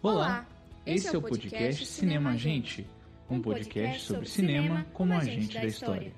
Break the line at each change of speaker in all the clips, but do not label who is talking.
Olá, esse é o podcast Cinema Gente, um podcast sobre cinema como agente da história.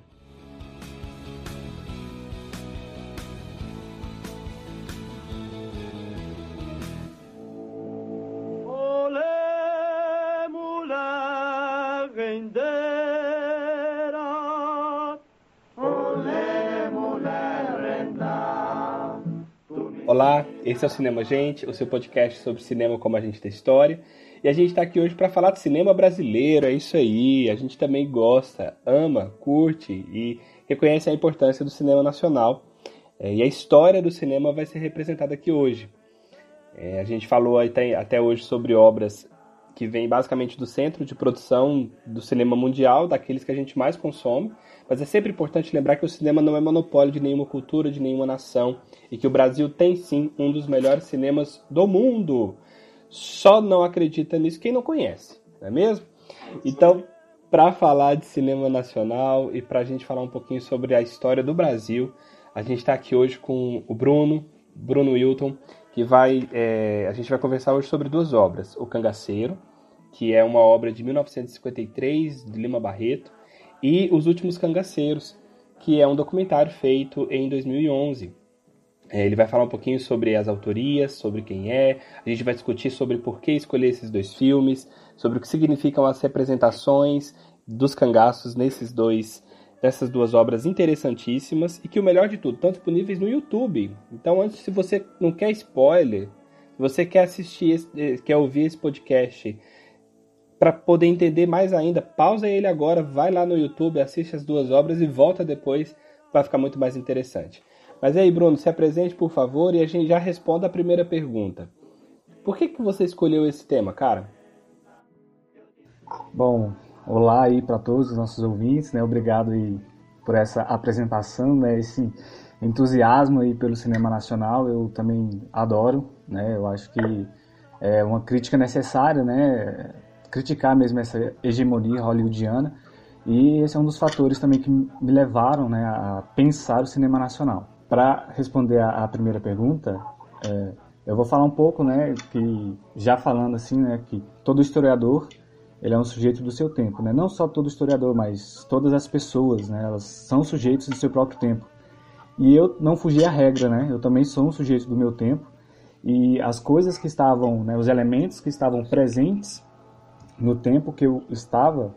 Esse é o Cinema Gente, o seu podcast sobre cinema como a gente da história. E a gente está aqui hoje para falar de cinema brasileiro, é isso aí. A gente também gosta, ama, curte e reconhece a importância do cinema nacional. É, e a história do cinema vai ser representada aqui hoje. É, a gente falou até, até hoje sobre obras que vêm basicamente do centro de produção do cinema mundial, daqueles que a gente mais consome. Mas é sempre importante lembrar que o cinema não é monopólio de nenhuma cultura, de nenhuma nação, e que o Brasil tem sim um dos melhores cinemas do mundo. Só não acredita nisso quem não conhece, não é mesmo? Então, para falar de cinema nacional e para a gente falar um pouquinho sobre a história do Brasil, a gente está aqui hoje com o Bruno, Bruno Wilton, que vai, é, a gente vai conversar hoje sobre duas obras: O Cangaceiro, que é uma obra de 1953 de Lima Barreto, e Os Últimos Cangaceiros, que é um documentário feito em 2011. É, ele vai falar um pouquinho sobre as autorias, sobre quem é, a gente vai discutir sobre por que escolher esses dois filmes, sobre o que significam as representações dos cangaços nesses dois dessas duas obras interessantíssimas e que o melhor de tudo, estão disponíveis no YouTube. Então, antes, se você não quer spoiler, se você quer assistir, eh, quer ouvir esse podcast para poder entender mais ainda, pausa ele agora, vai lá no YouTube, assiste as duas obras e volta depois, vai ficar muito mais interessante. Mas aí, Bruno, se apresente, por favor, e a gente já responda a primeira pergunta. Por que, que você escolheu esse tema, cara?
Bom, olá aí para todos os nossos ouvintes, né? Obrigado aí por essa apresentação, né? Esse entusiasmo aí pelo cinema nacional, eu também adoro, né? Eu acho que é uma crítica necessária, né? criticar mesmo essa hegemonia hollywoodiana e esse é um dos fatores também que me levaram né, a pensar o cinema nacional. Para responder a, primeira pergunta, é, eu vou falar um pouco, né, que já falando assim, né, que todo historiador ele é um sujeito do seu tempo, né? Não só todo historiador, mas todas as pessoas, né? Elas são sujeitos do seu próprio tempo. E eu não fugi à regra, né? Eu também sou um sujeito do meu tempo e as coisas que estavam, né, os elementos que estavam presentes no tempo que eu estava,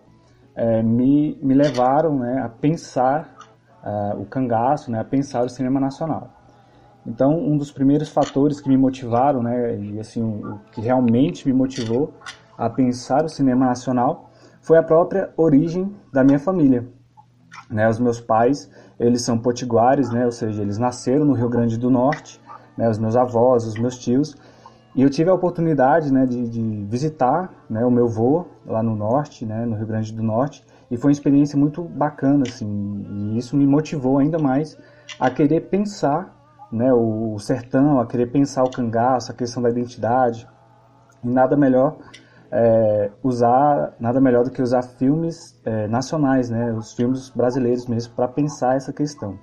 é, me, me levaram né, a pensar uh, o cangaço, né, a pensar o cinema nacional. Então, um dos primeiros fatores que me motivaram, né, e assim, o, que realmente me motivou a pensar o cinema nacional foi a própria origem da minha família. Né, os meus pais, eles são potiguares, né, ou seja, eles nasceram no Rio Grande do Norte, né, os meus avós, os meus tios, e eu tive a oportunidade né, de, de visitar né, o meu vô lá no norte, né, no Rio Grande do Norte, e foi uma experiência muito bacana, assim, e isso me motivou ainda mais a querer pensar né, o, sertão, a querer pensar o cangaço, a questão da identidade, e nada melhor é, usar, nada melhor do que usar filmes é, nacionais, né, os filmes brasileiros mesmo, para pensar essa questão.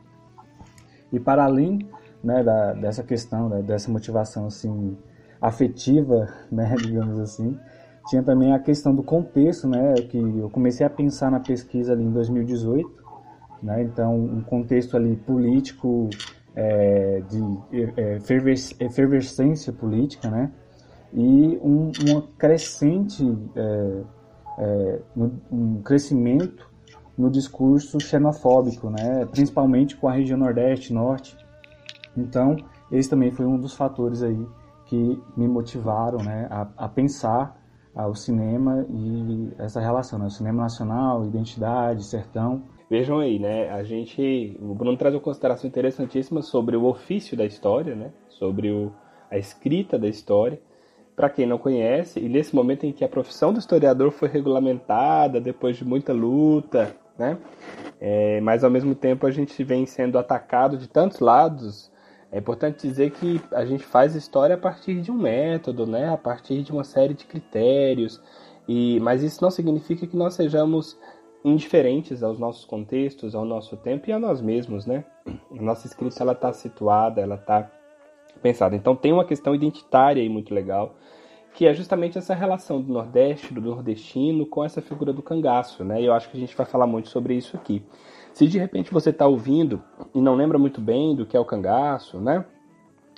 E para além né, da, dessa questão, né, dessa motivação assim, afetiva, né, digamos assim. Tinha também a questão do contexto, né, que eu comecei a pensar na pesquisa ali em 2018, né, então um contexto ali político, é, de é, efervescência política, né, e um, uma crescente, é, é, um crescimento no discurso xenofóbico, né, principalmente com a região Nordeste, Norte. Então, esse também foi um dos fatores aí que me motivaram né, a, a pensar ah, o cinema e essa relação, né, o cinema nacional, identidade, sertão.
Vejam aí, né? A gente, o Bruno traz uma consideração interessantíssima sobre o ofício da história, né? Sobre o, a escrita da história. Para quem não conhece, e nesse momento em que a profissão do historiador foi regulamentada depois de muita luta, né? É, mas ao mesmo tempo a gente vem sendo atacado de tantos lados é importante dizer que a gente faz história a partir de um método, né? a partir de uma série de critérios, e, mas isso não significa que nós sejamos indiferentes aos nossos contextos, ao nosso tempo e a nós mesmos. Né? A nossa escrita está situada, ela está pensada. Então tem uma questão identitária aí muito legal que é justamente essa relação do Nordeste, do nordestino, com essa figura do cangaço, né? E eu acho que a gente vai falar muito sobre isso aqui. Se de repente você está ouvindo e não lembra muito bem do que é o cangaço, né?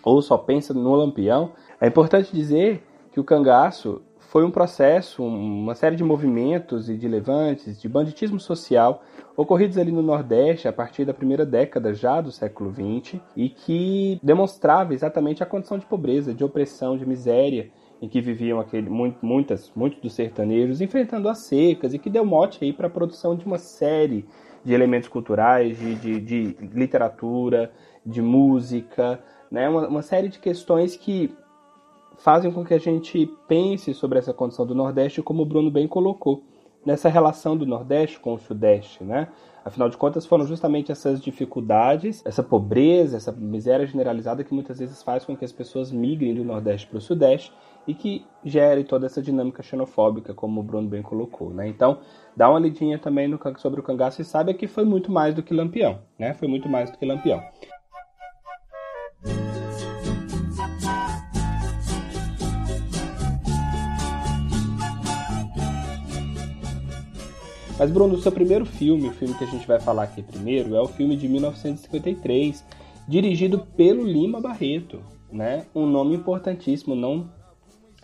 Ou só pensa no lampião, é importante dizer que o cangaço foi um processo, uma série de movimentos e de levantes, de banditismo social ocorridos ali no Nordeste a partir da primeira década já do século XX e que demonstrava exatamente a condição de pobreza, de opressão, de miséria em que viviam aquele, muitas, muitos dos sertanejos, enfrentando as secas e que deu mote aí para a produção de uma série de elementos culturais, de, de, de literatura, de música, né? Uma, uma, série de questões que fazem com que a gente pense sobre essa condição do Nordeste, como o Bruno bem colocou, nessa relação do Nordeste com o Sudeste, né? Afinal de contas, foram justamente essas dificuldades, essa pobreza, essa miséria generalizada que muitas vezes faz com que as pessoas migrem do Nordeste para o Sudeste e que gere toda essa dinâmica xenofóbica, como o Bruno bem colocou. Né? Então, dá uma lidinha também no, sobre o cangaço e saiba que foi muito mais do que Lampião. Né? Foi muito mais do que Lampião. Mas, Bruno, o seu primeiro filme, o filme que a gente vai falar aqui primeiro, é o filme de 1953, dirigido pelo Lima Barreto, né? Um nome importantíssimo, não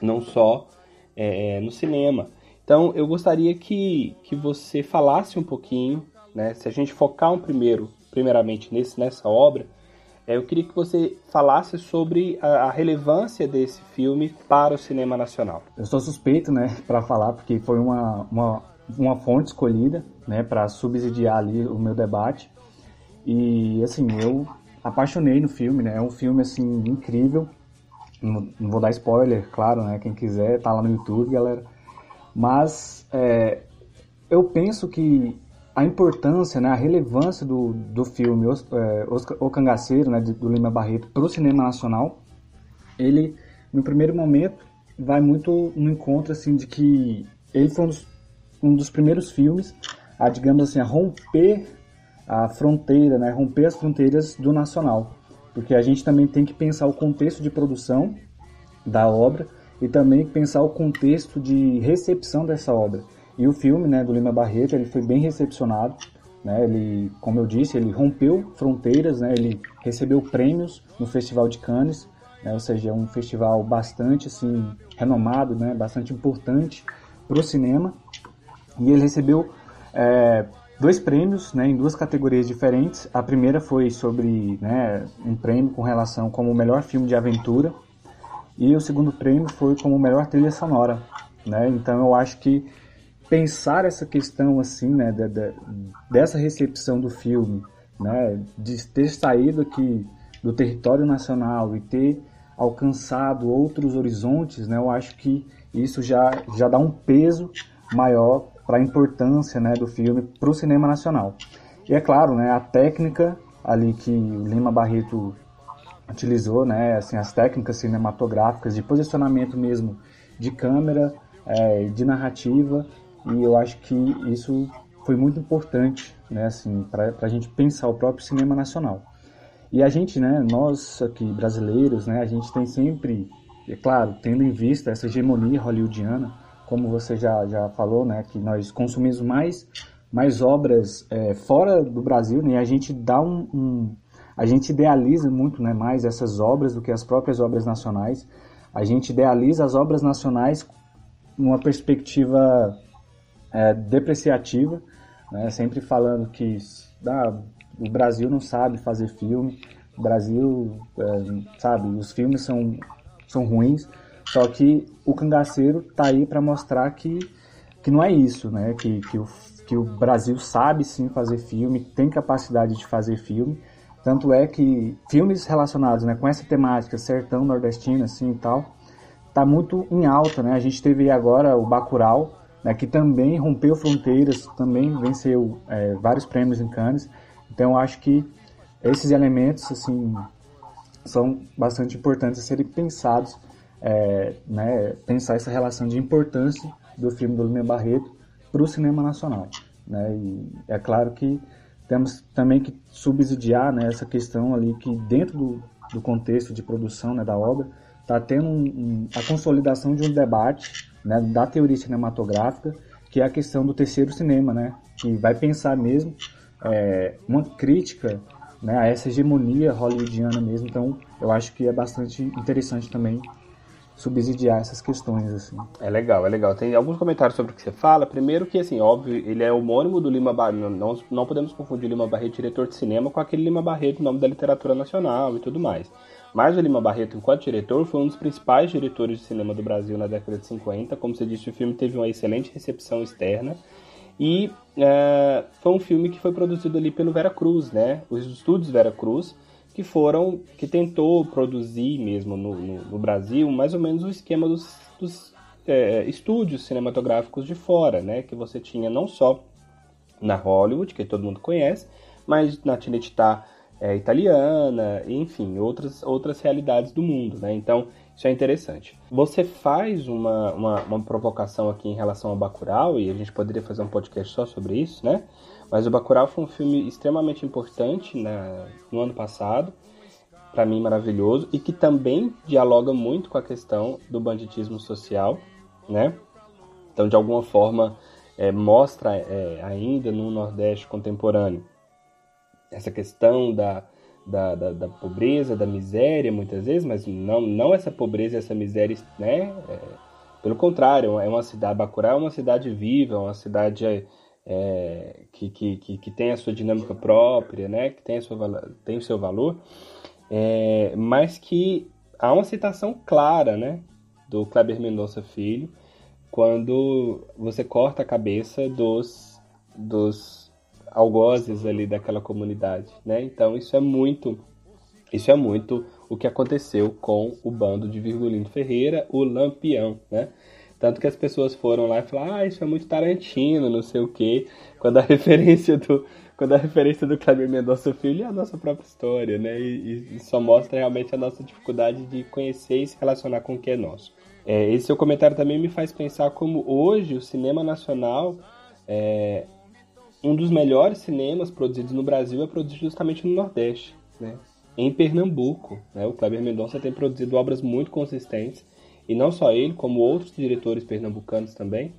não só é, no cinema. Então eu gostaria que, que você falasse um pouquinho, né, se a gente focar um primeiro, primeiramente nesse, nessa obra, é, eu queria que você falasse sobre a, a, relevância desse filme para o cinema nacional.
Eu sou suspeito, né, para falar, porque foi uma, uma, uma fonte escolhida, né, para subsidiar ali o meu debate. E assim, eu apaixonei no filme, né? É um filme assim incrível. Não, não, vou dar spoiler, claro, né? Quem quiser tá lá no YouTube, galera. Mas é, eu penso que a importância, né, a relevância do, do filme O, é, o Cangaceiro, né, do Lima Barreto, para o cinema nacional, ele, no primeiro momento, vai muito no encontro assim de que ele foi um dos, um dos primeiros filmes a, digamos assim, a romper a fronteira, né, romper as fronteiras do nacional porque a gente também tem que pensar o contexto de produção da obra e também pensar o contexto de recepção dessa obra. E o filme, né, do Lima Barreto, ele foi bem recepcionado, né? Ele, como eu disse, ele rompeu fronteiras, né? Ele recebeu prêmios no Festival de Cannes, né? Ou seja, é um festival bastante assim renomado, né? Bastante importante para o cinema. E ele recebeu é, dois prêmios né, em duas categorias diferentes. A primeira foi sobre né, um prêmio com relação como o melhor filme de aventura e o segundo prêmio foi como melhor trilha sonora. Né? Então eu acho que pensar essa questão assim, né, de, de, dessa recepção do filme, né, de ter saído aqui do território nacional e ter alcançado outros horizontes, né, eu acho que isso já, já dá um peso maior para a importância né, do filme para o cinema nacional. E é claro, né, a técnica ali que Lima Barreto utilizou, né, assim, as técnicas cinematográficas de posicionamento mesmo de câmera, é, de narrativa, e eu acho que isso foi muito importante, né, assim, para a gente pensar o próprio cinema nacional. E a gente, né, nós aqui brasileiros, né, a gente tem sempre, é claro, tendo em vista essa hegemonia hollywoodiana, como você já, já falou, né, que nós consumimos mais, mais obras é, fora do Brasil, né, e a gente dá um, um, a gente idealiza muito né, mais essas obras do que as próprias obras nacionais. A gente idealiza as obras nacionais numa perspectiva é, depreciativa, né, sempre falando que ah, o Brasil não sabe fazer filme, o Brasil, é, sabe, os filmes são, são ruins. Só que o cangaceiro tá aí para mostrar que, que não é isso, né? Que, que, o, que o Brasil sabe sim fazer filme, tem capacidade de fazer filme. Tanto é que filmes relacionados né, com essa temática, sertão nordestino assim e tal, tá muito em alta, né? A gente teve agora o Bacurau, né, que também rompeu fronteiras, também venceu é, vários prêmios em Cannes. Então eu acho que esses elementos assim são bastante importantes a serem pensados é, né, pensar essa relação de importância do filme do Lima Barreto para o cinema nacional. Né? E é claro que temos também que subsidiar né, essa questão ali que dentro do, do contexto de produção né, da obra está tendo um, um, a consolidação de um debate né, da teoria cinematográfica, que é a questão do terceiro cinema, né, que vai pensar mesmo é, uma crítica né, a essa hegemonia hollywoodiana mesmo. Então, eu acho que é bastante interessante também subsidiar essas questões, assim.
É legal, é legal. Tem alguns comentários sobre o que você fala. Primeiro que, assim, óbvio, ele é homônimo do Lima Barreto. Não, não podemos confundir Lima Barreto, diretor de cinema, com aquele Lima Barreto, nome da literatura nacional e tudo mais. Mas o Lima Barreto, enquanto diretor, foi um dos principais diretores de cinema do Brasil na década de 50. Como você disse, o filme teve uma excelente recepção externa. E é, foi um filme que foi produzido ali pelo Vera Cruz, né? Os estúdios Vera Cruz, que foram, que tentou produzir mesmo no, no, no Brasil mais ou menos o esquema dos, dos é, estúdios cinematográficos de fora, né? Que você tinha não só na Hollywood, que todo mundo conhece, mas na Cinecittà é, italiana, enfim, outras, outras realidades do mundo, né? Então, isso é interessante. Você faz uma, uma, uma, provocação aqui em relação ao Bacurau, e a gente poderia fazer um podcast só sobre isso, né? Mas o Bacurau foi um filme extremamente importante na, no ano passado, para mim maravilhoso, e que também dialoga muito com a questão do banditismo social, né? Então, de alguma forma, é, mostra é, ainda no Nordeste contemporâneo essa questão da, da, da, da, pobreza, da miséria, muitas vezes, mas não, não essa pobreza, essa miséria, né? É, pelo contrário, é uma cidade, Bacurau é uma cidade viva, é uma cidade é, que, que, que, que, tem a sua dinâmica própria, né? Que tem, sua, tem o seu valor, é, mas que há uma citação clara, né? Do Kleber Mendonça Filho, quando você corta a cabeça dos, dos algozes ali daquela comunidade, né? Então isso é muito, isso é muito o que aconteceu com o bando de Virgulino Ferreira, o Lampião, né? Tanto que as pessoas foram lá e falaram, ah, isso é muito Tarantino, não sei o quê, quando a referência do, quando a referência do Kleber Mendonça Filho é a nossa própria história, né? E, e, só mostra realmente a nossa dificuldade de conhecer e se relacionar com o que é nosso. É, esse seu comentário também me faz pensar como hoje o cinema nacional é, um dos melhores cinemas produzidos no Brasil é produzido justamente no Nordeste, né? em Pernambuco. Né? O Kleber Mendonça tem produzido obras muito consistentes, e não só ele, como outros diretores pernambucanos também.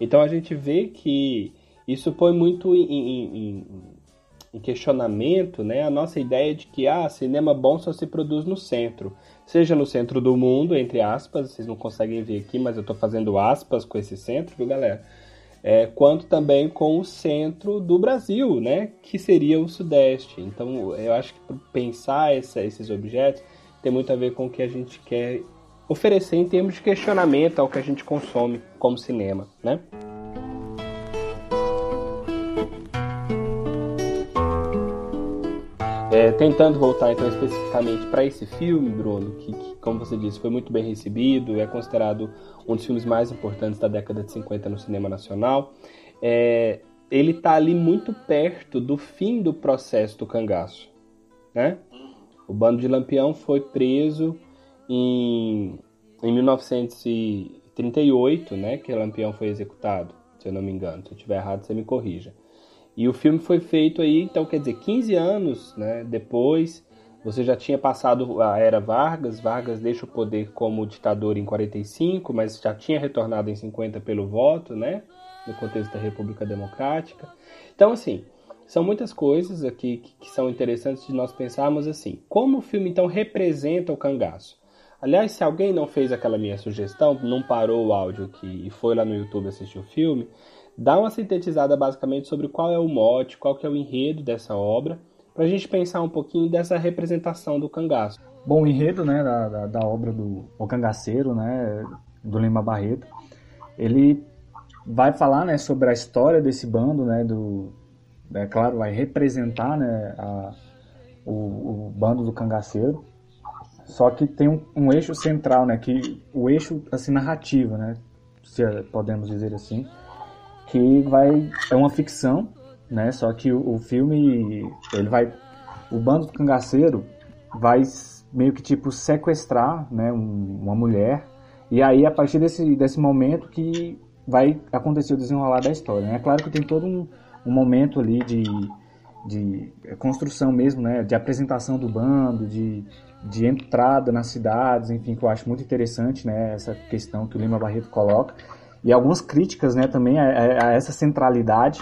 Então a gente vê que isso põe muito em, em, em questionamento né? a nossa ideia de que ah, cinema bom só se produz no centro. Seja no centro do mundo, entre aspas, vocês não conseguem ver aqui, mas eu estou fazendo aspas com esse centro, viu galera? é, quanto também com o centro do Brasil, né, que seria o Sudeste. Então, eu acho que pensar essa, esses objetos tem muito a ver com o que a gente quer oferecer em termos de questionamento ao que a gente consome como cinema, né? É, tentando voltar então especificamente para esse filme, Bruno, que, que, como você disse, foi muito bem recebido, é considerado um dos filmes mais importantes da década de 50 no cinema nacional. É, ele está ali muito perto do fim do processo do cangaço. Né? O bando de Lampião foi preso em, em 1938, né, que Lampião foi executado, se eu não me engano. Se eu estiver errado, você me corrija. E o filme foi feito aí, então quer dizer, 15 anos né, depois, você já tinha passado a era Vargas, Vargas deixa o poder como ditador em 45, mas já tinha retornado em 50 pelo voto, né, no contexto da República Democrática. Então, assim, são muitas coisas aqui que, que são interessantes de nós pensarmos assim, como o filme então representa o cangaço? Aliás, se alguém não fez aquela minha sugestão, não parou o áudio aqui e foi lá no YouTube assistir o filme, dá uma sintetizada basicamente sobre qual é o mote, qual que é o enredo dessa obra, para a gente pensar um pouquinho dessa representação do cangaço.
Bom, o enredo né, da, da, da, obra do O Cangaceiro, né, do Lima Barreto, ele vai falar né, sobre a história desse bando, né, do, é claro, vai representar né, a, o, o, bando do cangaceiro, só que tem um, um, eixo central, né, que o eixo assim narrativo, né, se podemos dizer assim, que vai é uma ficção, né? Só que o, o filme ele vai o bando do cangaceiro vai meio que tipo sequestrar, né, um, uma mulher e aí a partir desse desse momento que vai acontecer o desenrolar da história. Né? É claro que tem todo um, um momento ali de de construção mesmo, né, de apresentação do bando, de, de entrada nas cidades, enfim, que eu acho muito interessante, né, essa questão que o Lima Barreto coloca, e algumas críticas, né, também a, a essa centralidade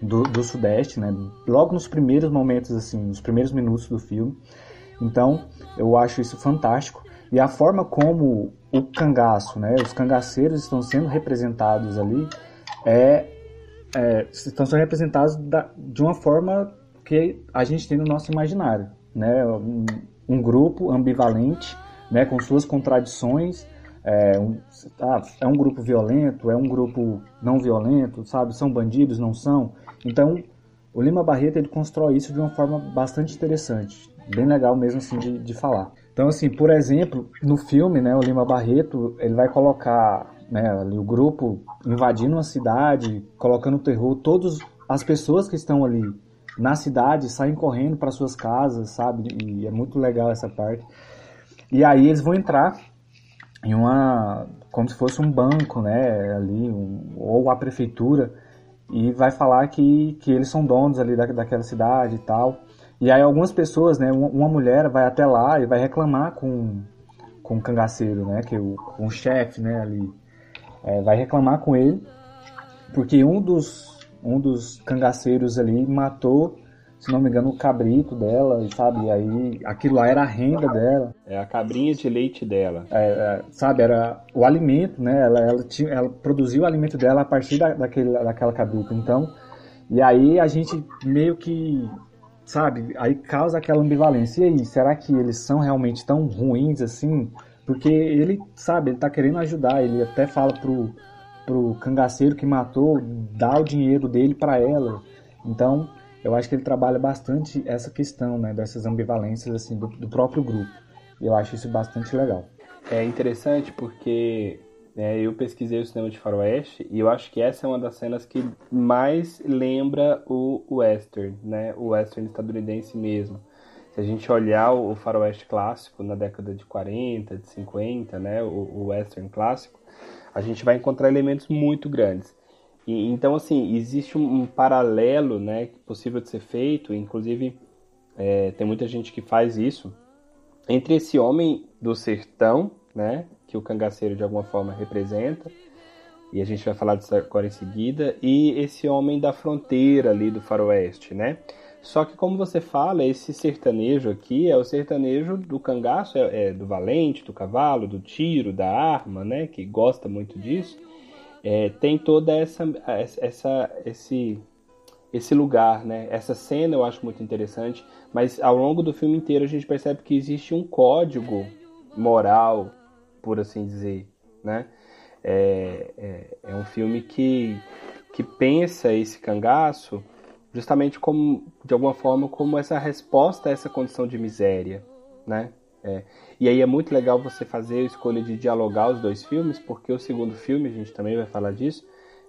do, do Sudeste, né, logo nos primeiros momentos, assim, nos primeiros minutos do filme. Então, eu acho isso fantástico. E a forma como o cangaço, né, os cangaceiros estão sendo representados ali, é, é estão sendo representados da, de uma forma que a gente tem no nosso imaginário, né, um, grupo ambivalente, né, com suas contradições, é um, ah, é um grupo violento, é um grupo não violento, sabe, são bandidos, não são. Então, o Lima Barreto ele constrói isso de uma forma bastante interessante, bem legal mesmo assim de, de falar. Então, assim, por exemplo, no filme, né, o Lima Barreto, ele vai colocar né, ali, o grupo invadindo uma cidade, colocando terror, todas as pessoas que estão ali na cidade saem correndo para suas casas, sabe? E é muito legal essa parte. E aí eles vão entrar em uma como se fosse um banco, né, ali, um, ou a prefeitura, e vai falar que, que eles são donos ali da, daquela cidade e tal. E aí algumas pessoas, né, uma mulher vai até lá e vai reclamar com, com o cangaceiro, né, que é o, com o chefe, né, ali, é, vai reclamar com ele, porque um dos, um dos cangaceiros ali matou se não me engano, o cabrito dela, sabe? E aí aquilo lá era a renda dela.
É a cabrinha de leite dela.
É, é, sabe, era o alimento, né? Ela, ela, tinha, ela produziu o alimento dela a partir da, daquele, daquela cabrita. Então, e aí a gente meio que, sabe, aí causa aquela ambivalência. E aí, será que eles são realmente tão ruins assim? Porque ele, sabe, ele tá querendo ajudar. Ele até fala pro, pro cangaceiro que matou, dar o dinheiro dele para ela. Então, eu acho que ele trabalha bastante essa questão, né, dessas ambivalências assim do, do próprio grupo. Eu acho isso bastante legal.
É interessante porque é, eu pesquisei o cinema de faroeste e eu acho que essa é uma das cenas que mais lembra o western, né, o western estadunidense mesmo. Se a gente olhar o faroeste clássico na década de 40, de 50, né, o, o western clássico, a gente vai encontrar elementos muito grandes. E, então, assim, existe um, paralelo né, possível de ser feito, inclusive é, tem muita gente que faz isso, entre esse homem do sertão, né, que o cangaceiro de alguma forma representa, e a gente vai falar disso agora em seguida, e esse homem da fronteira ali do faroeste, né? Só que como você fala, esse sertanejo aqui é o sertanejo do cangaço, é, é do valente, do cavalo, do tiro, da arma, né? Que gosta muito disso é, tem toda essa, essa esse esse lugar, né? Essa cena eu acho muito interessante, mas ao longo do filme inteiro a gente percebe que existe um código moral, por assim dizer, né? É, é, é um filme que, que pensa esse cangaço justamente como, de alguma forma, como essa resposta a essa condição de miséria, né? É. E aí é muito legal você fazer a escolha de dialogar os dois filmes, porque o segundo filme, a gente também vai falar disso,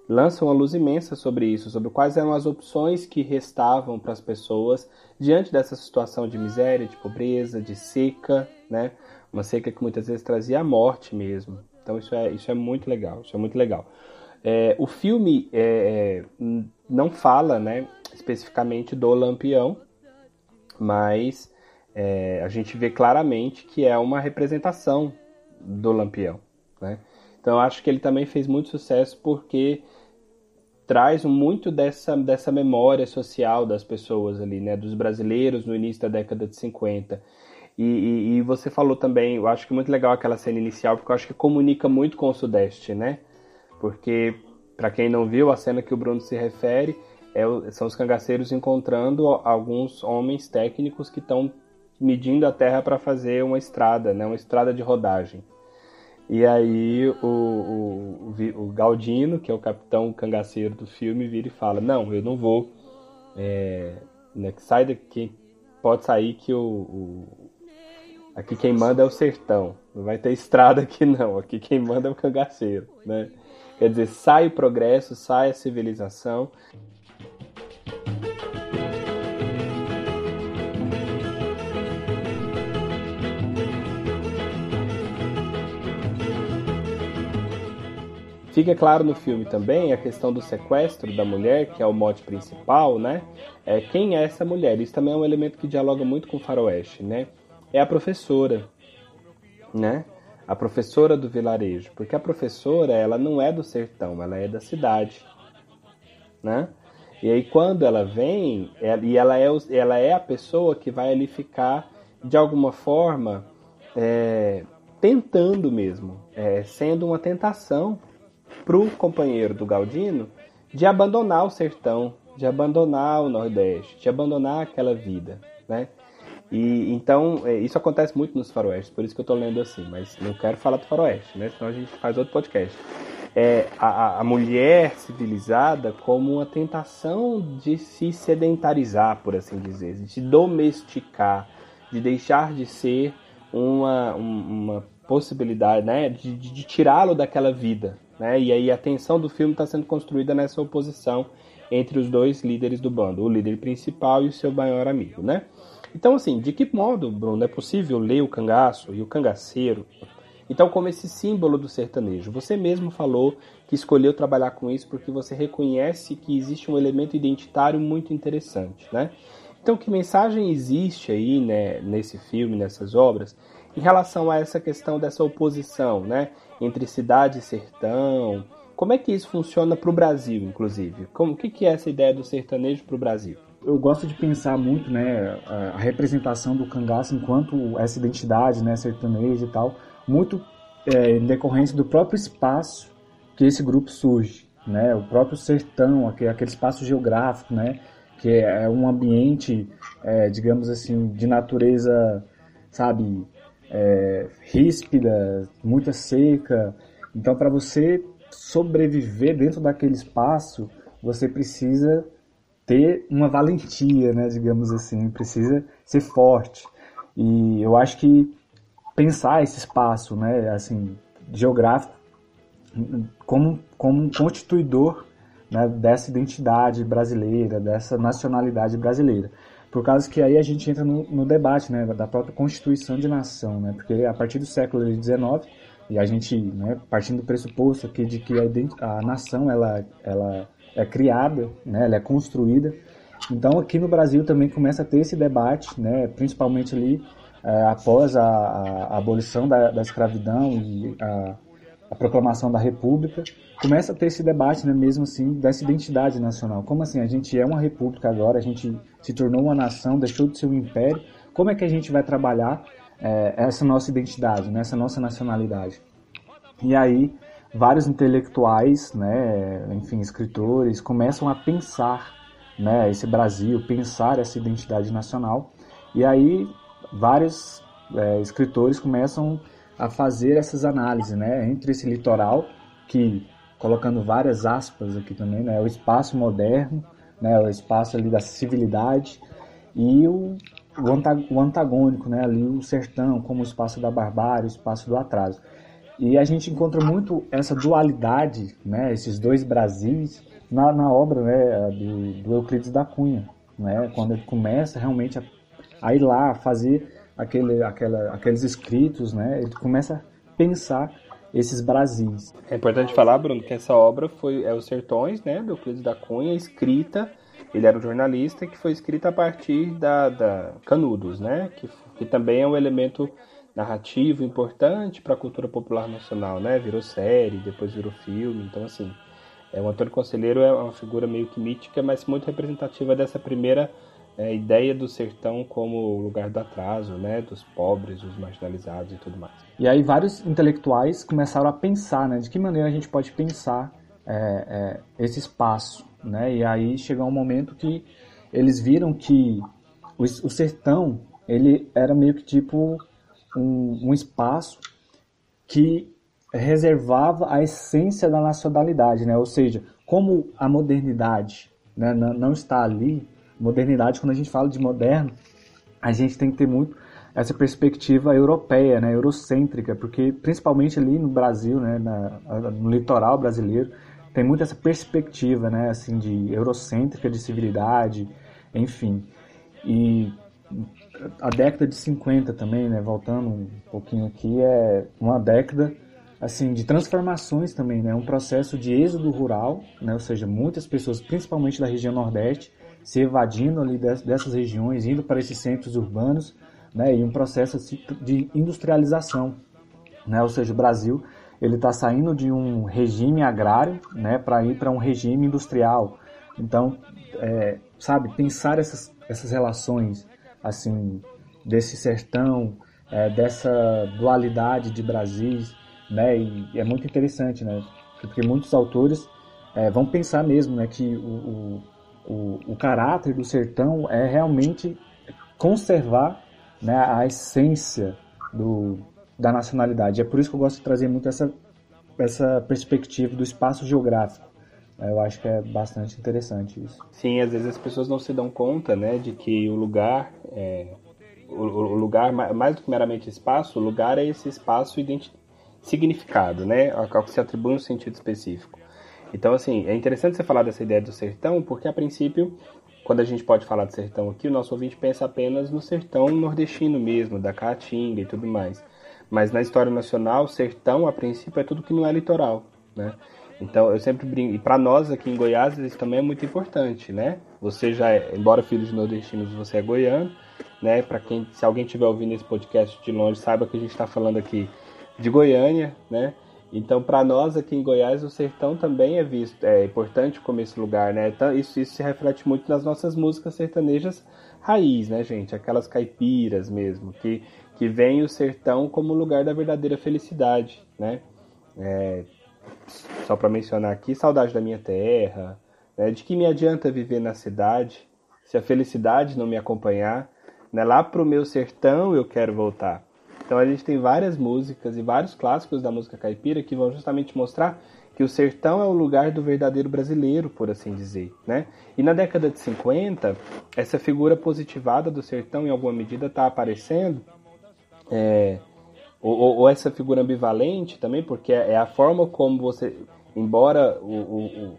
lança uma luz imensa sobre isso, sobre quais eram as opções que restavam para as pessoas diante dessa situação de miséria, de pobreza, de seca, né? Uma seca que muitas vezes trazia a morte mesmo. Então isso é, isso é muito legal, isso é muito legal. É, o filme é, é não fala, né, especificamente do Lampião, mas é, a gente vê claramente que é uma representação do Lampião. Né? Então eu acho que ele também fez muito sucesso porque traz muito dessa, dessa memória social das pessoas ali, né? dos brasileiros no início da década de 50. E, e, e, você falou também, eu acho que muito legal aquela cena inicial, porque eu acho que comunica muito com o Sudeste, né? Porque, para quem não viu, a cena que o Bruno se refere é, são os cangaceiros encontrando alguns homens técnicos que estão medindo a terra para fazer uma estrada, né, uma estrada de rodagem. E aí o, o, o, Galdino, que é o capitão cangaceiro do filme, vira e fala: Não, eu não vou. É, né, sai daqui, pode sair que o, o, aqui quem manda é o sertão. Não vai ter estrada aqui não. Aqui quem manda é o cangaceiro, né? Quer dizer, sai o progresso, sai a civilização Fica claro no filme também a questão do sequestro da mulher, que é o mote principal, né? É, quem é essa mulher? Isso também é um elemento que dialoga muito com o faroeste, né? É a professora, né? A professora do vilarejo, porque a professora, ela não é do sertão, ela é da cidade, né? E aí quando ela vem, ela, e ela é, ela é a pessoa que vai ali ficar, de alguma forma, é, tentando mesmo, é, sendo uma tentação para o companheiro do Galdino de abandonar o sertão, de abandonar o Nordeste, de abandonar aquela vida, né? E então é, isso acontece muito nos faroestes, por isso que eu estou lendo assim, mas não quero falar do faroeste, né? Senão a gente faz outro podcast. É, a, a mulher civilizada como uma tentação de se sedentarizar, por assim dizer, de se domesticar, de deixar de ser uma, uma possibilidade, né, de, de tirá-lo daquela vida, né? E aí a tensão do filme está sendo construída nessa oposição entre os dois líderes do bando, o líder principal e o seu maior amigo, né? Então, assim, de que modo, Bruno, é possível ler o cangaço e o cangaceiro? Então, como esse símbolo do sertanejo, você mesmo falou que escolheu trabalhar com isso porque você reconhece que existe um elemento identitário muito interessante, né? Então, que mensagem existe aí, né, nesse filme, nessas obras, em relação a essa questão dessa oposição, né? Entre cidade e sertão. Como é que isso funciona para o Brasil, inclusive? Como que, que é essa ideia do sertanejo para o Brasil?
Eu gosto de pensar muito, né, a representação do cangaço enquanto essa identidade, né, sertaneja e tal, muito é, em decorrência do próprio espaço que esse grupo surge, né, o próprio sertão, aquele, aquele espaço geográfico, né, que é um ambiente, é, digamos assim, de natureza, sabe, é, ríspida, muita seca. Então, para você sobreviver dentro daquele espaço, você precisa ter uma valentia, né, digamos assim, precisa ser forte. E eu acho que pensar esse espaço, né, assim, geográfico como como um constituidor né, dessa identidade brasileira, dessa nacionalidade brasileira. Por causa que aí a gente entra no, no debate né, da própria constituição de nação, né, porque a partir do século XIX, e a gente, né, partindo do pressuposto aqui de que a, a nação ela, ela é criada, né, ela é construída, então aqui no Brasil também começa a ter esse debate, né, principalmente ali é, após a, a, abolição da, da, escravidão e a, a proclamação da República, começa a ter esse debate, né, mesmo assim, dessa identidade nacional. Como assim? A gente é uma república agora, a gente se tornou uma nação, deixou de ser um império. Como é que a gente vai trabalhar é, essa nossa identidade, né, essa nossa nacionalidade? E aí, vários intelectuais, né, enfim, escritores, começam a pensar né, esse Brasil, pensar essa identidade nacional. E aí, vários é, escritores começam a fazer essas análises, né, entre esse litoral, que, colocando várias aspas aqui também, né, o espaço moderno, né, o espaço ali da civilidade, e o, o antagônico, né, ali o sertão, como o espaço da barbárie, o espaço do atraso. E a gente encontra muito essa dualidade, né, esses dois Brasis, na, na obra né, do, do Euclides da Cunha, né, quando ele começa realmente a, a ir lá fazer aquele, aquela, aqueles escritos, né? Ele começa a pensar esses Brasis.
É importante falar, Bruno, que essa obra foi é os Sertões, né, do Euclides da Cunha, escrita. Ele era um jornalista que foi escrita a partir da, da Canudos, né, que, que também é um elemento narrativo importante para a cultura popular nacional, né? Virou série, depois virou filme, então assim, é o Antônio Conselheiro é uma figura meio que mítica, mas muito representativa dessa primeira a ideia do sertão como lugar do atraso, né, dos pobres, dos marginalizados e tudo mais.
E aí vários intelectuais começaram a pensar, né, de que maneira a gente pode pensar é, é, esse espaço, né, e aí chegou um momento que eles viram que o, o sertão ele era meio que tipo um, um espaço que reservava a essência da nacionalidade, né, ou seja, como a modernidade né, não está ali modernidade, quando a gente fala de moderno, a gente tem que ter muito essa perspectiva europeia, né, eurocêntrica, porque principalmente ali no Brasil, né, na, no litoral brasileiro, tem muito essa perspectiva, né, assim, de eurocêntrica, de civilidade, enfim. E a década de 50 também, né, voltando um pouquinho aqui, é uma década assim de transformações também, né? Um processo de êxodo rural, né? Ou seja, muitas pessoas, principalmente da região Nordeste, se evadindo ali dessas regiões, indo para esses centros urbanos, né? E um processo assim, de industrialização, né? Ou seja, o Brasil ele está saindo de um regime agrário, né? Para ir para um regime industrial. Então, é, sabe, pensar essas essas relações assim desse sertão, é, dessa dualidade de Brasis, né? E, é muito interessante, né? Porque muitos autores é, vão pensar mesmo, né? Que o, o, caráter do sertão é realmente conservar né, a essência do, da nacionalidade. É por isso que eu gosto de trazer muito essa, essa perspectiva do espaço geográfico. Eu acho que é bastante interessante isso.
Sim, às vezes as pessoas não se dão conta, né, de que o lugar é, o, o, lugar mais do que meramente espaço, o lugar é esse espaço identificado né, ao que se atribui um sentido específico. Então, assim, é interessante você falar dessa ideia do sertão, porque a princípio, quando a gente pode falar de sertão aqui, o nosso ouvinte pensa apenas no sertão nordestino mesmo, da Caatinga e tudo mais. Mas na história nacional, sertão, a princípio, é tudo que não é litoral, né? Então, eu sempre brinco, e para nós aqui em Goiás, isso também é muito importante, né? Você já é, embora filho de nordestinos, você é goiano, né? Para quem, se alguém estiver ouvindo esse podcast de longe, saiba que a gente está falando aqui de Goiânia, né? Então, para nós aqui em Goiás, o sertão também é visto, é importante como esse lugar, né? Então, isso, isso se reflete muito nas nossas músicas sertanejas raiz, né, gente? Aquelas caipiras mesmo, que, que vem o sertão como lugar da verdadeira felicidade, né? É, só para mencionar aqui, saudade da minha terra, né? de que me adianta viver na cidade se a felicidade não me acompanhar, né? Lá pro meu sertão eu quero voltar. Então a gente tem várias músicas e vários clássicos da música caipira que vão justamente mostrar que o sertão é o lugar do verdadeiro brasileiro, por assim dizer, né? E na década de 50, essa figura positivada do sertão, em alguma medida, está aparecendo, é, ou, ou, essa figura ambivalente também, porque é, é a forma como você, embora o, o,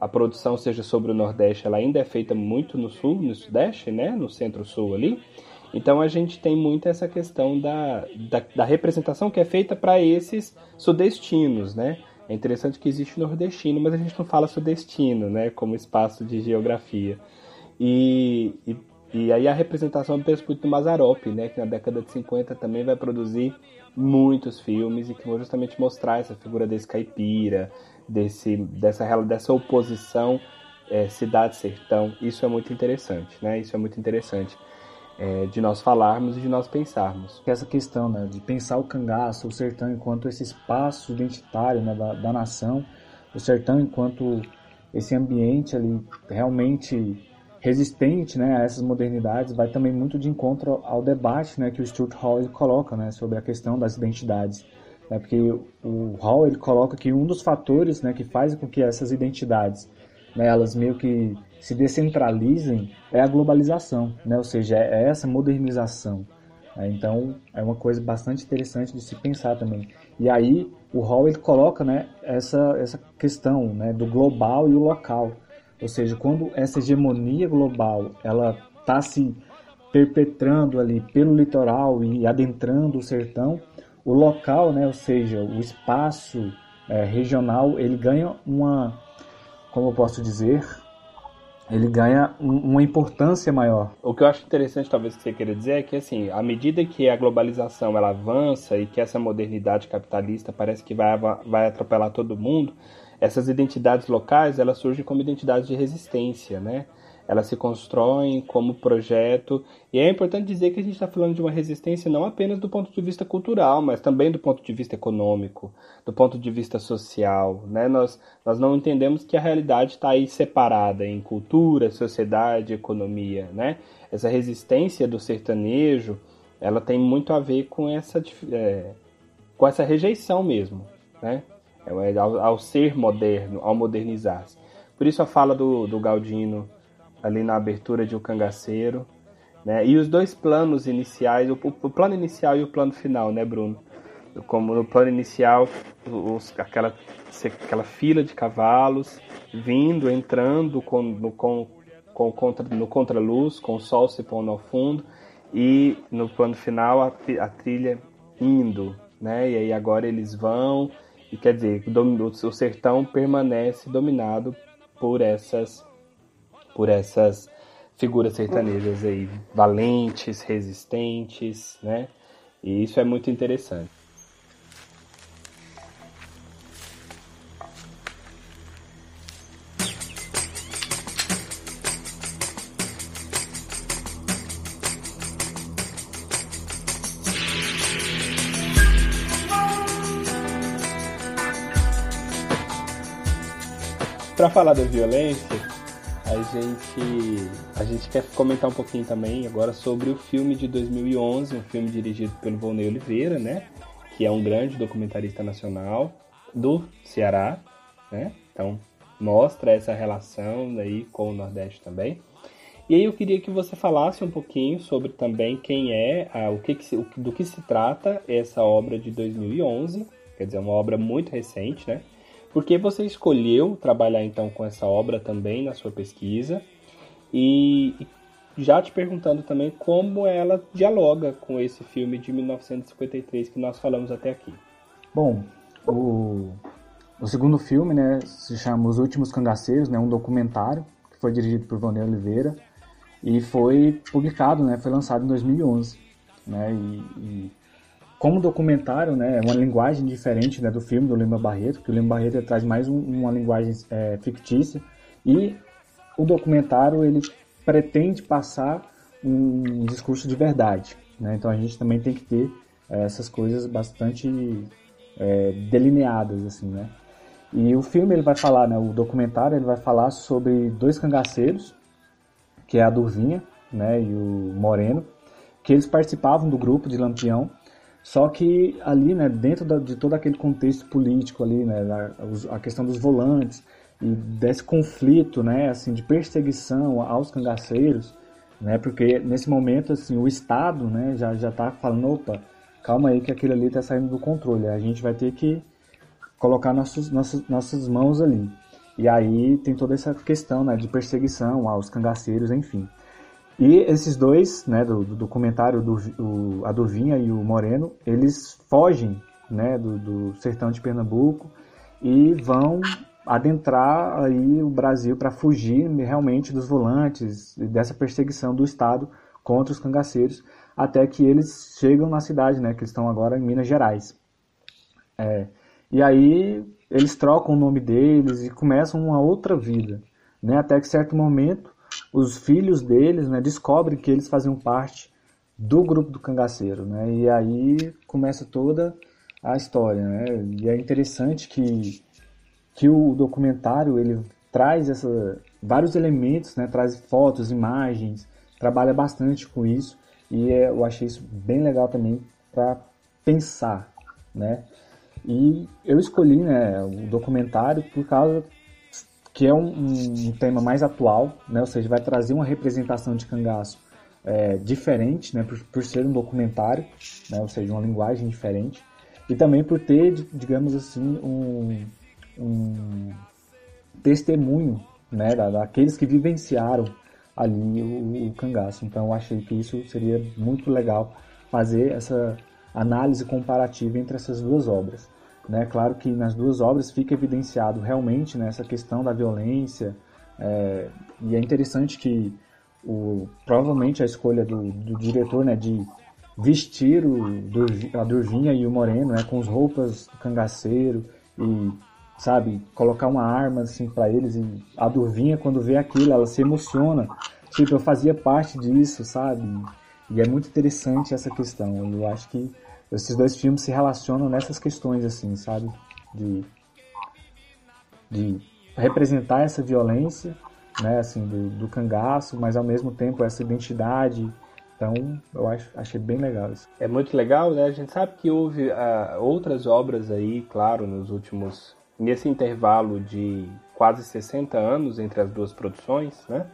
a produção seja sobre o Nordeste, ela ainda é feita muito no Sul, no Sudeste, né? No Centro-Sul ali, então a gente tem muito essa questão da, da, da representação que é feita para esses sudestinos, né? É interessante que existe nordestino, mas a gente não fala sudestino, né? Como espaço de geografia. E, e, e aí a representação do Pesputo Mazarop, né? Que na década de 50 também vai produzir muitos filmes e que vão justamente mostrar essa figura desse caipira, desse, dessa, dessa oposição é, cidade-sertão. Isso é muito interessante, né? Isso é muito interessante é, de nós falarmos e de nós pensarmos.
Essa questão né, de pensar o cangaço, o sertão enquanto esse espaço identitário né, da, da nação, o sertão enquanto esse ambiente ali realmente resistente né, a essas modernidades, vai também muito de encontro ao debate né, que o Stuart Hall coloca né, sobre a questão das identidades. Né, porque o Hall ele coloca que um dos fatores né, que faz com que essas identidades né, elas meio que se descentralizem é a globalização, né? ou seja, é essa modernização. Né? Então, é uma coisa bastante interessante de se pensar também. E aí, o Hall ele coloca né, essa, essa questão né, do global e o local. Ou seja, quando essa hegemonia global ela está se perpetrando ali pelo litoral e adentrando o sertão, o local, né, ou seja, o espaço é, regional, ele ganha uma, como eu posso dizer, ele ganha uma importância maior.
O que eu acho interessante, talvez, que você queira dizer é que, assim, à medida que a globalização ela avança e que essa modernidade capitalista parece que vai, vai atropelar todo mundo, essas identidades locais, elas surgem como identidades de resistência, né? Elas se constroem como projeto. E é importante dizer que a gente está falando de uma resistência não apenas do ponto de vista cultural, mas também do ponto de vista econômico, do ponto de vista social. Né? Nós, nós não entendemos que a realidade está aí separada em cultura, sociedade, economia. Né? Essa resistência do sertanejo ela tem muito a ver com essa, é, com essa rejeição mesmo, né? É, ao, ao ser moderno, ao modernizar-se. Por isso a fala do, do Galdino ali na abertura de O Cangaceiro. Né? E os dois planos iniciais, o, o, plano inicial e o plano final, né, Bruno? Como no plano inicial, os, aquela, aquela fila de cavalos vindo, entrando com, no, com, com, contra, no contraluz, com o sol se pondo ao fundo, e no plano final a, a trilha indo, né? E aí agora eles vão e quer dizer, o sertão permanece dominado por essas por essas figuras sertanejas aí, valentes, resistentes, né? E isso é muito interessante. para falar da violência, a gente a gente quer comentar um pouquinho também agora sobre o filme de 2011, um filme dirigido pelo Volney Oliveira, né? Que é um grande documentarista nacional do Ceará, né? Então mostra essa relação aí com o Nordeste também. E aí eu queria que você falasse um pouquinho sobre também quem é, a, o que, que se, do que se trata essa obra de 2011, quer dizer, uma obra muito recente, né? Por que você escolheu trabalhar então com essa obra também na sua pesquisa? E já te perguntando também como ela dialoga com esse filme de 1953 que nós falamos até aqui.
Bom, o, o segundo filme né, se chama Os Últimos Cangaceiros, né, um documentário que foi dirigido por Vanel Oliveira e foi publicado, né, foi lançado em 2011. Né, e, e como documentário, né, é uma linguagem diferente né, do filme do Lima Barreto, porque o Lima Barreto traz mais um, uma linguagem é, fictícia e o documentário ele pretende passar um discurso de verdade. Né? Então a gente também tem que ter é, essas coisas bastante é, delineadas assim, né? E o filme ele vai falar, né, o documentário ele vai falar sobre dois cangaceiros, que é a Durvinha, né, e o Moreno, que eles participavam do grupo de Lampião só que ali, né, dentro da, de todo aquele contexto político ali, né, a, a, questão dos volantes e desse conflito, né, assim, de perseguição aos cangaceiros, né, porque nesse momento, assim, o Estado, né, já já está falando, opa, calma aí que aquilo ali está saindo do controle, a gente vai ter que colocar nossos, nossas, nossas mãos ali. E aí tem toda essa questão, né, de perseguição aos cangaceiros, enfim. E esses dois, né, do, do documentário do o, a Duvinha e o Moreno, eles fogem, né, do, do sertão de Pernambuco e vão adentrar aí o Brasil para fugir realmente dos volantes dessa perseguição do Estado contra os cangaceiros, até que eles chegam na cidade, né, que estão agora em Minas Gerais. É, e aí eles trocam o nome deles e começam uma outra vida, né, até que certo momento os filhos deles né, descobrem que eles faziam parte do grupo do cangaceiro. Né? E aí começa toda a história. Né? E é interessante que, que o documentário ele traz essa, vários elementos, né? traz fotos, imagens, trabalha bastante com isso. E é, eu achei isso bem legal também para pensar. Né? E eu escolhi né, o documentário por causa que é um, um, tema mais atual, né? ou seja, vai trazer uma representação de cangaço é, diferente, né? Por, por, ser um documentário, né? ou seja, uma linguagem diferente, e também por ter, digamos assim, um, um testemunho né? Da, daqueles que vivenciaram ali o, o cangaço. Então eu achei que isso seria muito legal fazer essa análise comparativa entre essas duas obras. Né? Claro que nas duas obras fica evidenciado realmente né, essa questão da violência, é, e é interessante que o, provavelmente a escolha do, do diretor né, de vestir o, a Durvinha e o Moreno né, com as roupas do cangaceiro e sabe colocar uma arma assim para eles e a Durvinha quando vê aquilo ela se emociona. Tipo eu fazia parte disso sabe? E é muito interessante essa questão. Eu acho que esses dois filmes se relacionam nessas questões, assim, sabe? De, de representar essa violência, né, assim, do, do cangaço, mas ao mesmo tempo essa identidade. Então, eu acho, achei bem legal isso.
É muito legal, né? A gente sabe que houve uh, outras obras aí, claro, nos últimos. nesse intervalo de quase 60 anos entre as duas produções, né?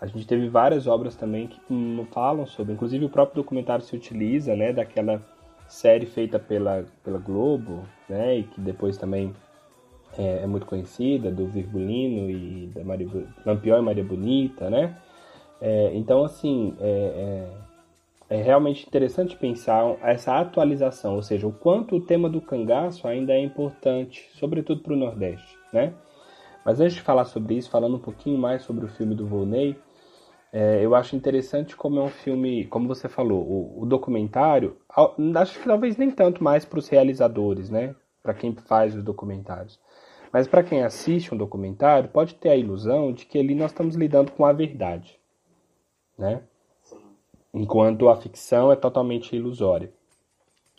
A gente teve várias obras também que não falam sobre, inclusive o próprio documentário se utiliza, né, daquela série feita pela, pela Globo, né, e que depois também é, é muito conhecida, do Virgulino e da Maria, Lampião e Maria Bonita, né? É, então, assim, é, é, é realmente interessante pensar essa atualização, ou seja, o quanto o tema do cangaço ainda é importante, sobretudo para o Nordeste, né? Mas antes de falar sobre isso, falando um pouquinho mais sobre o filme do Volney, é, eu acho interessante como é um filme, como você falou, o, o documentário, acho que talvez nem tanto mais para os realizadores, né? Para quem faz os documentários. Mas para quem assiste um documentário, pode ter a ilusão de que ali nós estamos lidando com a verdade, né? enquanto a ficção é totalmente ilusória.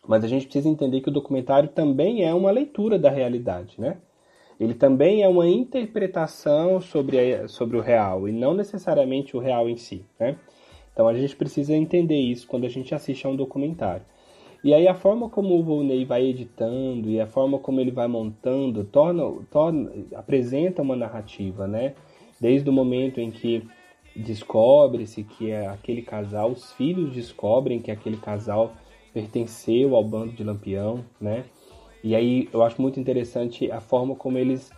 Mas a gente precisa entender que o documentário também é uma leitura da realidade, né? Ele também é uma interpretação sobre, a, sobre o real e não necessariamente o real em si, né? Então a gente precisa entender isso quando a gente assiste a um documentário. E aí a forma como o Volney vai editando e a forma como ele vai montando torna, torna apresenta uma narrativa, né? Desde o momento em que descobre-se que é aquele casal, os filhos descobrem que aquele casal pertenceu ao bando de Lampião, né? E aí eu acho muito interessante a forma como eles,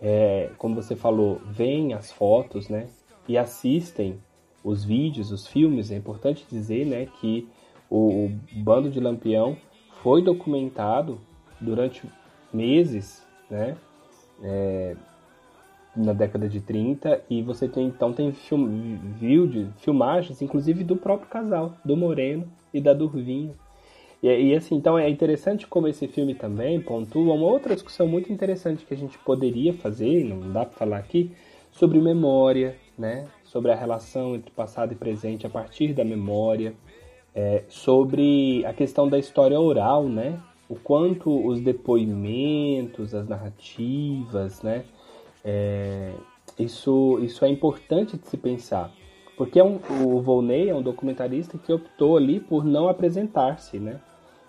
é, como você falou, veem as fotos, né? E assistem os vídeos, os filmes. É importante dizer, né, que o, o bando de Lampião foi documentado durante meses, né? É, na década de 30 e você tem então tem film, filmagens inclusive do próprio casal, do Moreno e da Durvinho. E, e, assim, então é interessante como esse filme também pontua uma outra discussão muito interessante que a gente poderia fazer, não dá para falar aqui, sobre memória, né? Sobre a relação entre passado e presente a partir da memória, é, sobre a questão da história oral, né? O quanto os depoimentos, as narrativas, né? É, isso, isso é importante de se pensar. Porque é um, o Volney é um documentarista que optou ali por não apresentar-se, né?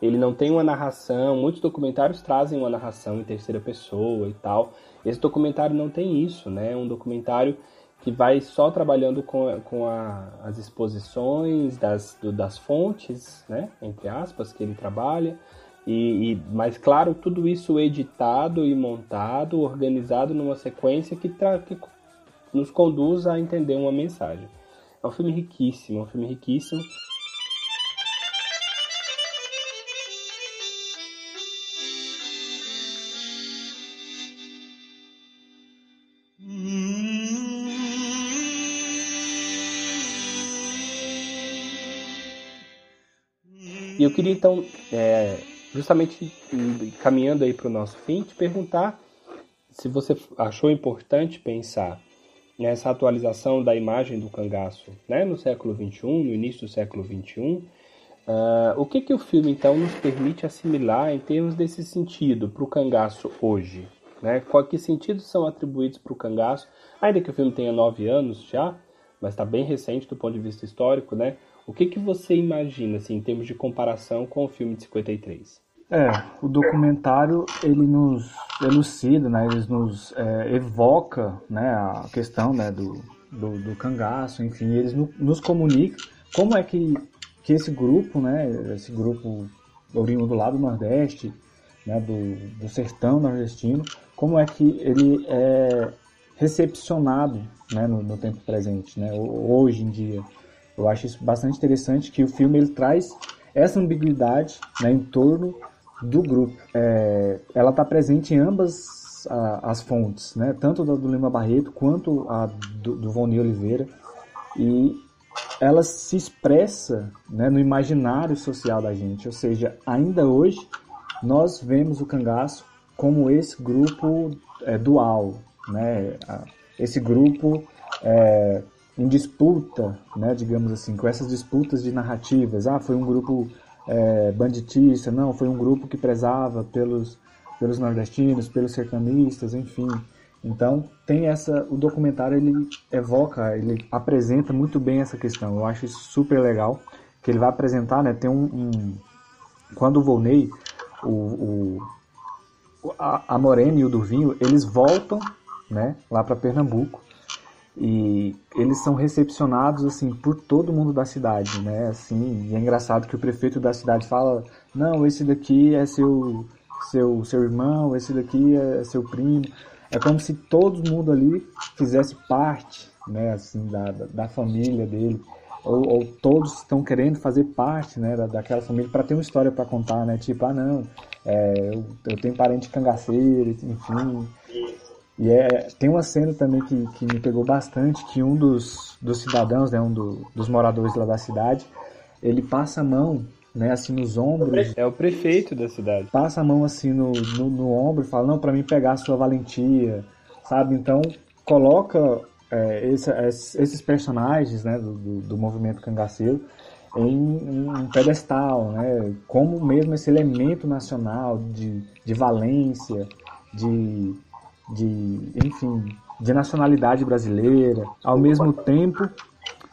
Ele não tem uma narração, muitos documentários trazem uma narração em terceira pessoa e tal. Esse documentário não tem isso, né? É um documentário que vai só trabalhando com, com a, as exposições das, do, das fontes, né? Entre aspas, que ele trabalha e, e, mas claro, tudo isso editado e montado, organizado numa sequência que, que nos conduz a entender uma mensagem. É um filme riquíssimo, é um filme riquíssimo. E eu queria então é, justamente caminhando aí para o nosso fim, te perguntar se você achou importante pensar nessa atualização da imagem do cangaço né, no século XXI, no início do século XXI, uh, ah, o que, que o filme então nos permite assimilar em termos desse sentido para o cangaço hoje? Né? Qual, que sentidos são atribuídos para o cangaço, ainda que o filme tenha nove anos já, mas está bem recente do ponto de vista histórico, né? O que, que você imagina assim, em termos de comparação com o filme de 53?
É, o documentário ele nos elucida, né, ele nos é, evoca né, a questão né, do, do, do cangaço, enfim, eles no, nos comunicam como é que, que esse grupo, né, esse grupo oriundo lá do Nordeste, né, do, do sertão nordestino, como é que ele é recepcionado né, no, no tempo presente, né, hoje em dia. Eu acho isso bastante interessante que o filme ele traz essa ambiguidade né, em torno do grupo. É, ela está presente em ambas a, as fontes, né? tanto da do Lima Barreto quanto a do, do Voni Oliveira, e ela se expressa né, no imaginário social da gente, ou seja, ainda hoje nós vemos o cangaço como esse grupo é, dual, né? esse grupo é, em disputa, né, digamos assim, com essas disputas de narrativas. Ah, foi um grupo é, banditista, não, foi um grupo que prezava pelos, pelos nordestinos, pelos sertanistas, enfim. Então, tem essa, o documentário ele evoca, ele apresenta muito bem essa questão. Eu acho isso super legal, que ele vai apresentar, né, tem um, um quando o Volney, o, o a, a Morena e o Durvinho, eles voltam, né, lá para Pernambuco e eles são recepcionados assim por todo mundo da cidade, né? Assim, e é engraçado que o prefeito da cidade fala: "Não, esse daqui é seu seu seu irmão, esse daqui é seu primo". É como se todo mundo ali fizesse parte, né, assim, da, da família dele. ou, ou todos estão querendo fazer parte né, da, daquela família para ter uma história para contar, né? Tipo, ah, não, é, eu, eu, tenho parente cangaceiro, enfim. E é, tem uma cena também que, que me pegou bastante, que um dos, dos cidadãos, né, um do, dos moradores lá da cidade, ele passa a mão né, assim nos ombros.
É o prefeito da cidade.
Passa a mão assim no, no, no ombro e fala, não, para mim pegar a sua valentia, sabe? Então coloca é, esse, esses personagens né, do, do, do movimento cangaceiro em um pedestal, né? como mesmo esse elemento nacional de, de valência, de, de, enfim, de nacionalidade brasileira. Ao mesmo tempo,